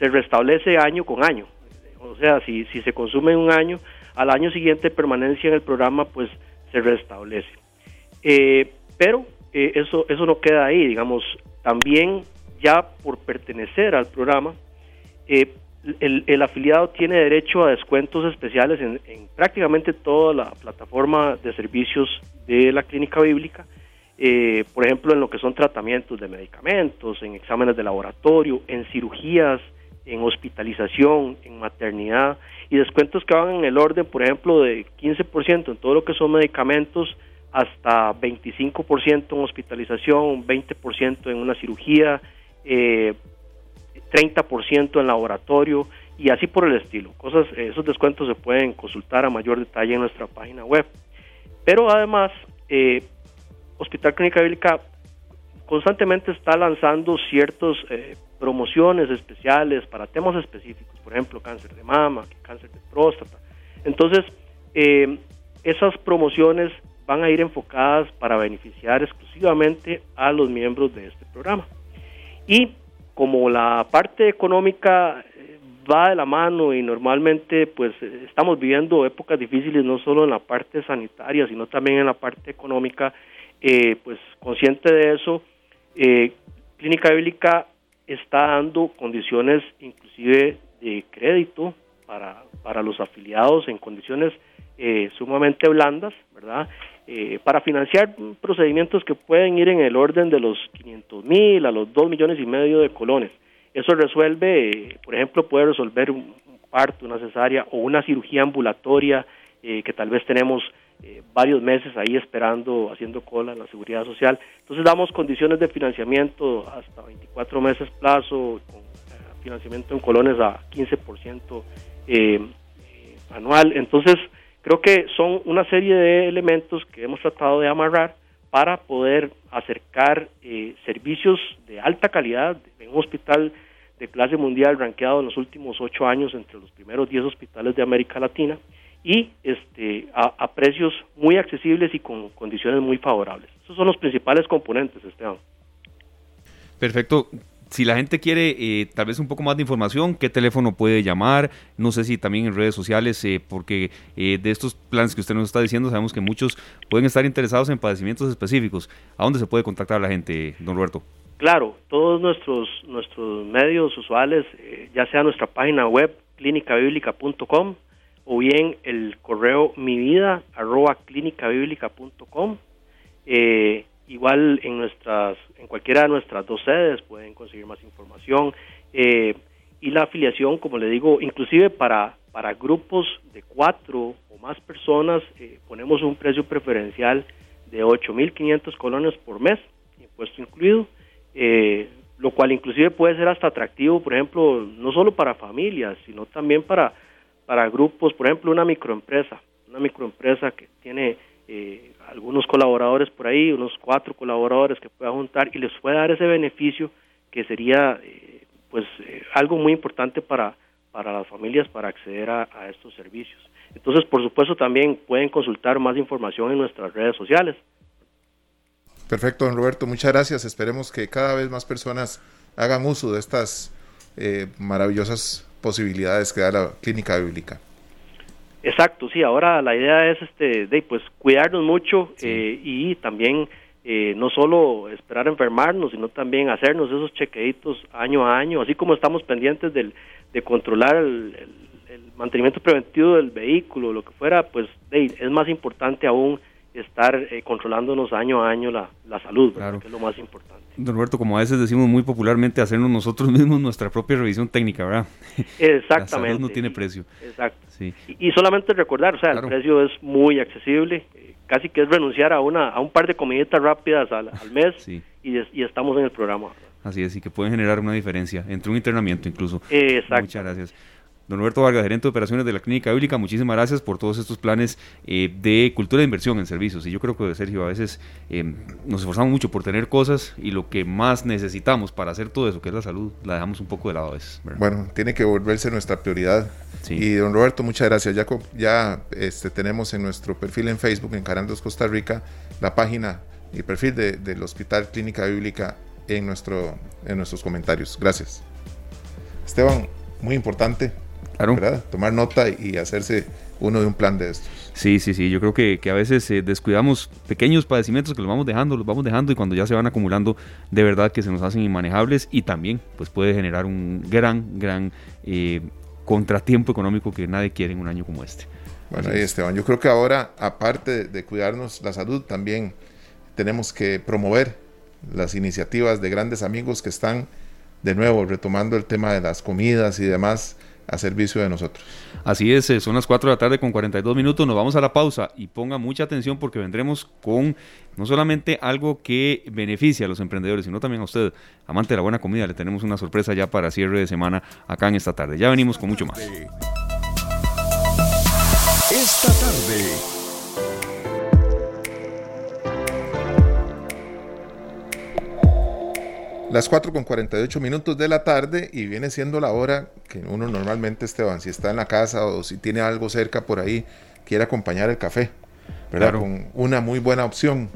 se restablece año con año. O sea, si, si se consume un año, al año siguiente permanencia en el programa, pues se restablece. Eh, pero eh, eso, eso no queda ahí, digamos, también ya por pertenecer al programa, eh, el, afiliado tiene derecho a descuentos especiales en, en, prácticamente toda la plataforma de servicios de la clínica bíblica, por ejemplo, en lo que son tratamientos de medicamentos, en exámenes de laboratorio, en cirugías, en hospitalización, en maternidad y descuentos que van en el orden, por ejemplo, de 15% en todo lo que son medicamentos, hasta 25% en hospitalización, 20% en una cirugía, eh, 30% en laboratorio y así por el estilo. Cosas, esos descuentos se pueden consultar a mayor detalle en nuestra página web. Pero además, eh, Hospital Clínica Bíblica constantemente está lanzando ciertos eh, promociones especiales para temas específicos, por ejemplo, cáncer de mama, cáncer de próstata. Entonces, eh, esas promociones van a ir enfocadas para beneficiar exclusivamente a los miembros de este programa. Y como la parte económica eh, va de la mano y normalmente pues estamos viviendo épocas difíciles no solo en la parte sanitaria, sino también en la parte económica, eh, pues consciente de eso, Clínica Bíblica está dando condiciones inclusive de crédito para, para los afiliados en condiciones eh, sumamente blandas, ¿verdad? Eh, para financiar procedimientos que pueden ir en el orden de los 500 mil a los 2 millones y medio de colones. Eso resuelve, eh, por ejemplo, puede resolver un, parto, una cesárea o una cirugía ambulatoria que tal vez tenemos eh, varios meses ahí esperando, haciendo cola en la seguridad social. Entonces damos condiciones de financiamiento hasta 24 meses plazo, con eh, financiamiento en colones a 15% eh, anual. Entonces creo que son una serie de elementos que hemos tratado de amarrar para poder acercar servicios de alta calidad en un hospital de clase mundial rankeado en los últimos ocho años entre los primeros 10 hospitales de América Latina y este, a, precios muy accesibles y con condiciones muy favorables. Esos son los principales componentes, Esteban. Perfecto. Si la gente quiere eh, tal vez un poco más de información, ¿qué teléfono puede llamar? No sé si también en redes sociales, eh, porque eh, de estos planes que usted nos está diciendo, sabemos que muchos pueden estar interesados en padecimientos específicos. ¿A dónde se puede contactar la gente, don Roberto? Claro, todos nuestros, nuestros medios usuales, ya sea nuestra página web, clínicabiblica.com, o bien el correo mi vida arroba clínicabiblica.com. Eh, igual en nuestras, en cualquiera de nuestras dos sedes pueden conseguir más información. Eh, y la afiliación, como le digo, inclusive para, para grupos de cuatro o más personas, eh, ponemos un precio preferencial de 8.500 colones por mes, impuesto incluido, lo cual inclusive puede ser hasta atractivo, por ejemplo, no solo para familias, sino también para para grupos, por ejemplo, una microempresa, una microempresa que tiene eh, algunos colaboradores por ahí, unos cuatro colaboradores que pueda juntar y les pueda dar ese beneficio que sería eh, pues eh, algo muy importante para, para las familias para acceder a, a, estos servicios. Entonces, por supuesto, también pueden consultar más información en nuestras redes sociales. Perfecto, don Roberto, muchas gracias. Esperemos que cada vez más personas hagan uso de estas maravillosas posibilidades que da la clínica bíblica. Exacto, sí, ahora la idea es este de pues cuidarnos mucho eh, y también eh, no solo esperar enfermarnos, sino también hacernos esos chequeitos año a año, así como estamos pendientes del, de controlar el, mantenimiento preventivo del vehículo, lo que fuera, pues es más importante aún estar eh, controlándonos año a año la, la salud, que es lo más importante. Don Roberto, como a veces decimos muy popularmente, hacernos nosotros mismos nuestra propia revisión técnica, ¿verdad? Exactamente. La salud no tiene precio. Exacto. Sí. Y, solamente recordar, o sea, el precio es muy accesible, eh, casi que es renunciar a una a un par de comiditas rápidas al, mes y, y estamos en el programa. Así es, y que pueden generar una diferencia entre un internamiento incluso. Exacto. Muchas gracias. Don Roberto Vargas, gerente de operaciones de la Clínica Bíblica, muchísimas gracias por todos estos planes eh, de cultura de inversión en servicios. Y yo creo que, Sergio, a veces eh, nos esforzamos mucho por tener cosas y lo que más necesitamos para hacer todo eso, que es la salud, la dejamos un poco de lado a veces. Bueno, tiene que volverse nuestra prioridad. Y don Roberto, muchas gracias. Ya, ya este, tenemos en nuestro perfil en Facebook, Encarandos Costa Rica, la página y perfil del Hospital Clínica Bíblica en, nuestro, en nuestros comentarios. Gracias. Esteban, muy importante Tomar nota y hacerse uno de un plan de estos. Sí, sí, sí. Yo creo que, que a veces eh, descuidamos pequeños padecimientos que los vamos dejando, los vamos dejando y cuando ya se van acumulando, de verdad que se nos hacen inmanejables y también pues puede generar un gran, gran eh, contratiempo económico que nadie quiere en un año como este. Bueno, ahí Esteban, yo creo que ahora, aparte de cuidarnos la salud, también tenemos que promover las iniciativas de grandes amigos que están de nuevo retomando el tema de las comidas y demás a servicio de nosotros. Así es, eh, son las 4 de la tarde con 42 minutos, nos vamos a la pausa y ponga mucha atención porque vendremos con no solamente algo que beneficia a los emprendedores, sino también a usted, amante de la buena comida, le tenemos una sorpresa ya para cierre de semana acá en esta tarde. Ya venimos con mucho más. Esta tarde Las 4 con 48 minutos de la tarde y viene siendo la hora que uno normalmente, Esteban, si está en la casa o si tiene algo cerca por ahí, quiere acompañar el café, ¿verdad? Con una muy buena opción.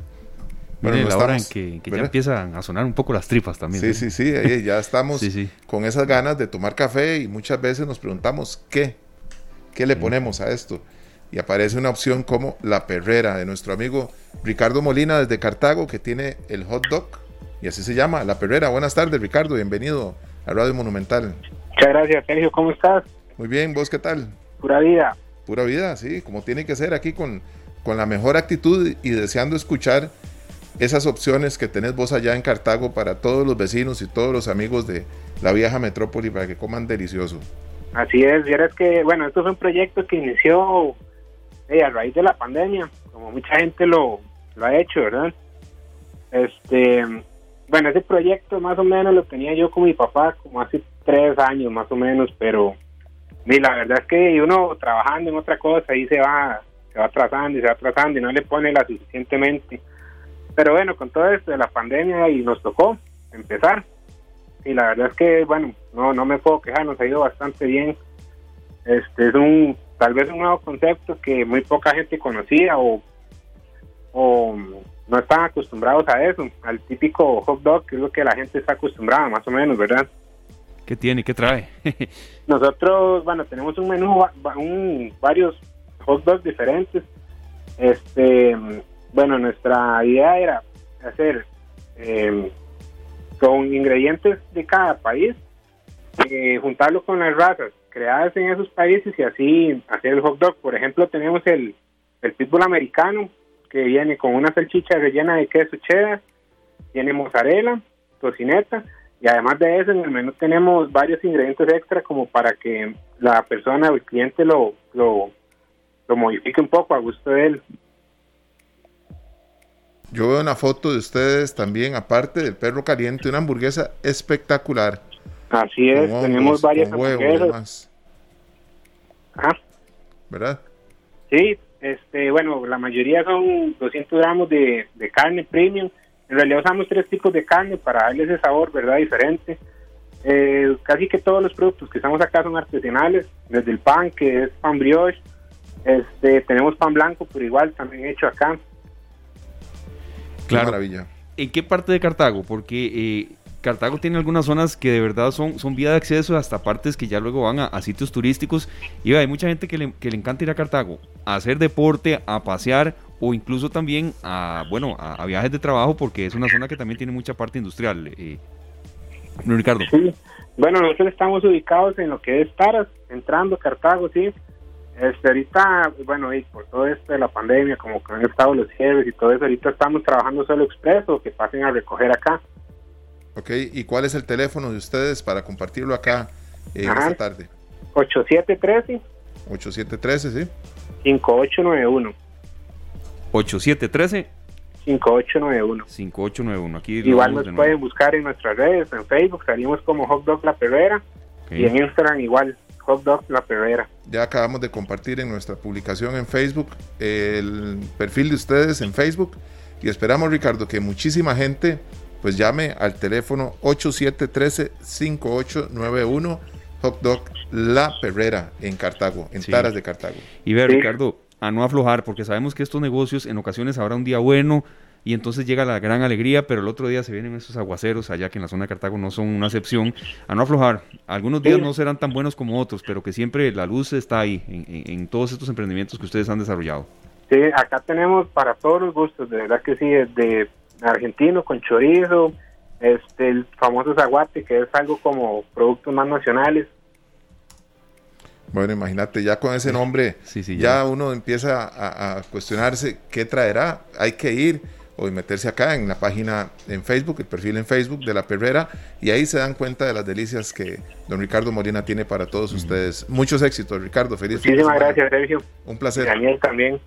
Bueno, la hora en que, ya empiezan a sonar un poco las tripas también. Sí, sí, sí, ya estamos con esas ganas de tomar café y muchas veces nos preguntamos qué, qué le ponemos a esto. Y aparece una opción como la perrera de nuestro amigo Ricardo Molina desde Cartago que tiene el hot dog y así se llama, La Perrera. Buenas tardes, Ricardo, bienvenido a Radio Monumental. Muchas gracias, Sergio, ¿cómo estás? Muy bien, ¿vos qué tal? Pura vida. Pura vida, sí, como tiene que ser aquí con, con la mejor actitud y deseando escuchar esas opciones que tenés vos allá en Cartago para todos los vecinos y todos los amigos de la vieja metrópoli para que coman delicioso. Así es, y es que, bueno, esto es un proyecto que inició eh, a raíz de la pandemia, como mucha gente lo, lo ha hecho, ¿verdad? Este, bueno, ese proyecto más o menos lo tenía yo con mi papá como hace tres años más o menos, pero la verdad es que uno trabajando en otra cosa ahí se va, se va atrasando y se va atrasando y no le pone la suficientemente. Pero bueno, con todo esto de la pandemia y nos tocó empezar. Y la verdad es que, bueno, no, no me puedo quejar, nos ha ido bastante bien. Este es un, tal vez un nuevo concepto que muy poca gente conocía o, o no están acostumbrados a eso, al típico hot dog, que es lo que la gente está acostumbrada, más o menos, ¿verdad? ¿Qué tiene? ¿Qué trae? Nosotros, bueno, tenemos un menú, un, varios hot dogs diferentes. Este, bueno, nuestra idea era hacer em, con ingredientes de cada país, eh, juntarlo con las razas creadas en esos países y así hacer el hot dog. Por ejemplo, tenemos el, el pitbull americano, que viene con una salchicha rellena de queso cheddar, tiene mozzarella, tocineta y además de eso en el menú tenemos varios ingredientes extra como para que la persona o el cliente lo, lo, lo modifique un poco a gusto de él. Yo veo una foto de ustedes también, aparte del perro caliente, una hamburguesa espectacular. Así es, tenemos varias hamburguesas. ¿Verdad? Sí, este, bueno, la mayoría son 200 gramos de, carne premium. En realidad usamos tres tipos de carne para darle ese sabor, ¿verdad? Diferente. Eh, casi que todos los productos que estamos acá son artesanales, desde el pan, que es pan brioche, este, tenemos pan blanco, pero igual también hecho acá. Claro. maravilla. ¿En qué parte de Cartago? Porque eh, Cartago tiene algunas zonas que de verdad son, son vía de acceso hasta partes que ya luego van a, sitios turísticos. Y hay mucha gente que le, que le, encanta ir a Cartago a hacer deporte, a pasear o incluso también a, bueno, a, viajes de trabajo porque es una zona que también tiene mucha parte industrial. Eh, Ricardo. Sí, bueno, nosotros estamos ubicados en lo que es Taras, entrando Cartago, sí. Este, ahorita, bueno, y por todo esto de la pandemia, como que han estado los jefes y todo eso, ahorita estamos trabajando solo expreso, que pasen a recoger acá. Ok, ¿y cuál es el teléfono de ustedes para compartirlo acá en esta tarde? 8713. 8713, sí. 5891. 8713. 5891. 5891. Aquí Igual nos pueden buscar en nuestras redes, en Facebook, salimos como Hot Dog La Perrera y en Instagram igual, Hot Dog La Perrera. Ya acabamos de compartir en nuestra publicación en Facebook el perfil de ustedes en Facebook y esperamos Ricardo que muchísima gente pues llame al teléfono 8713-5891 Hot Dog La Perrera en Cartago, en Taras de Cartago. Y ver, Ricardo, a no aflojar, porque sabemos que estos negocios en ocasiones habrá un día bueno y entonces llega la gran alegría, pero el otro día se vienen esos aguaceros allá que en la zona de Cartago no son una excepción. A no aflojar, algunos días no serán tan buenos como otros, pero que siempre la luz está ahí en, todos estos emprendimientos que ustedes han desarrollado. Sí, acá tenemos para todos los gustos, de verdad que sí, de argentino con chorizo, este el famoso zaguate que es algo como productos más nacionales bueno, imagínate, ya con ese nombre, ya. uno empieza a, cuestionarse qué traerá. Hay que ir o meterse acá en la página en Facebook, el perfil en Facebook de La Perrera, y ahí se dan cuenta de las delicias que don Ricardo Molina tiene para todos ustedes. Muchos éxitos, Ricardo. Feliz Muchísimas gracias, Sergio. Un placer. Daniel también.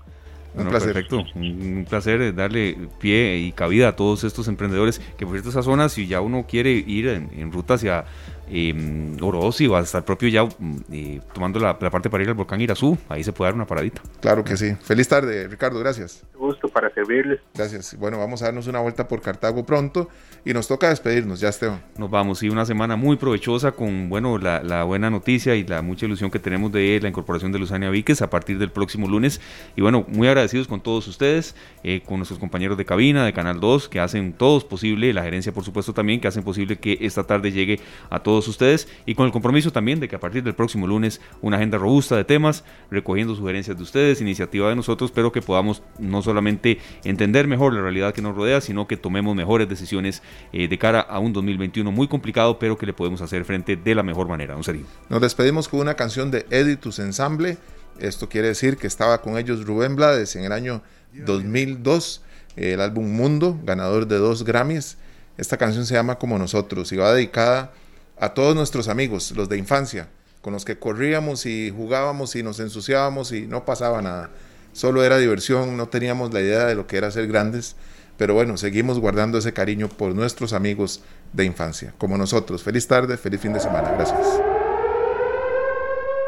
Un placer. Perfecto, un, placer darle pie y cabida a todos estos emprendedores que por cierto esas zonas, si ya uno quiere ir en, en ruta hacia eh, Orosi o hasta el propio ya mm, tomando la, parte para ir al volcán Irazú, ahí se puede dar una paradita. Claro que sí. Feliz tarde, Ricardo, gracias. Gusto para servirles. Gracias. Bueno, vamos a darnos una vuelta por Cartago pronto y nos toca despedirnos, ya Esteban. Nos vamos, sí, una semana muy provechosa con, bueno, la, buena noticia y la mucha ilusión que tenemos de la incorporación de Luzania Víquez a partir del próximo lunes. Y bueno, muy agradecidos con todos ustedes, eh, con nuestros compañeros de cabina, de Canal 2, que hacen todos posible, la gerencia por supuesto también, que hacen posible que esta tarde llegue a todos ustedes y con el compromiso también de que a partir del próximo lunes una agenda robusta de temas, recogiendo sugerencias de ustedes, iniciativa de nosotros, pero que podamos no solamente entender mejor la realidad que nos rodea, sino que tomemos mejores decisiones eh, de cara a un 2021 muy complicado, pero que le podemos hacer frente de la mejor manera. Un serio. Nos despedimos con una canción de Editus Ensemble. Esto quiere decir que estaba con ellos Rubén Blades en el año 2002, el álbum Mundo, ganador de dos Grammys. Esta canción se llama Como Nosotros y va dedicada a todos nuestros amigos, los de infancia, con los que corríamos y jugábamos y nos ensuciábamos y no pasaba nada. Solo era diversión, no teníamos la idea de lo que era ser grandes, pero bueno, seguimos guardando ese cariño por nuestros amigos de infancia, como nosotros. Feliz tarde, feliz fin de semana. Gracias.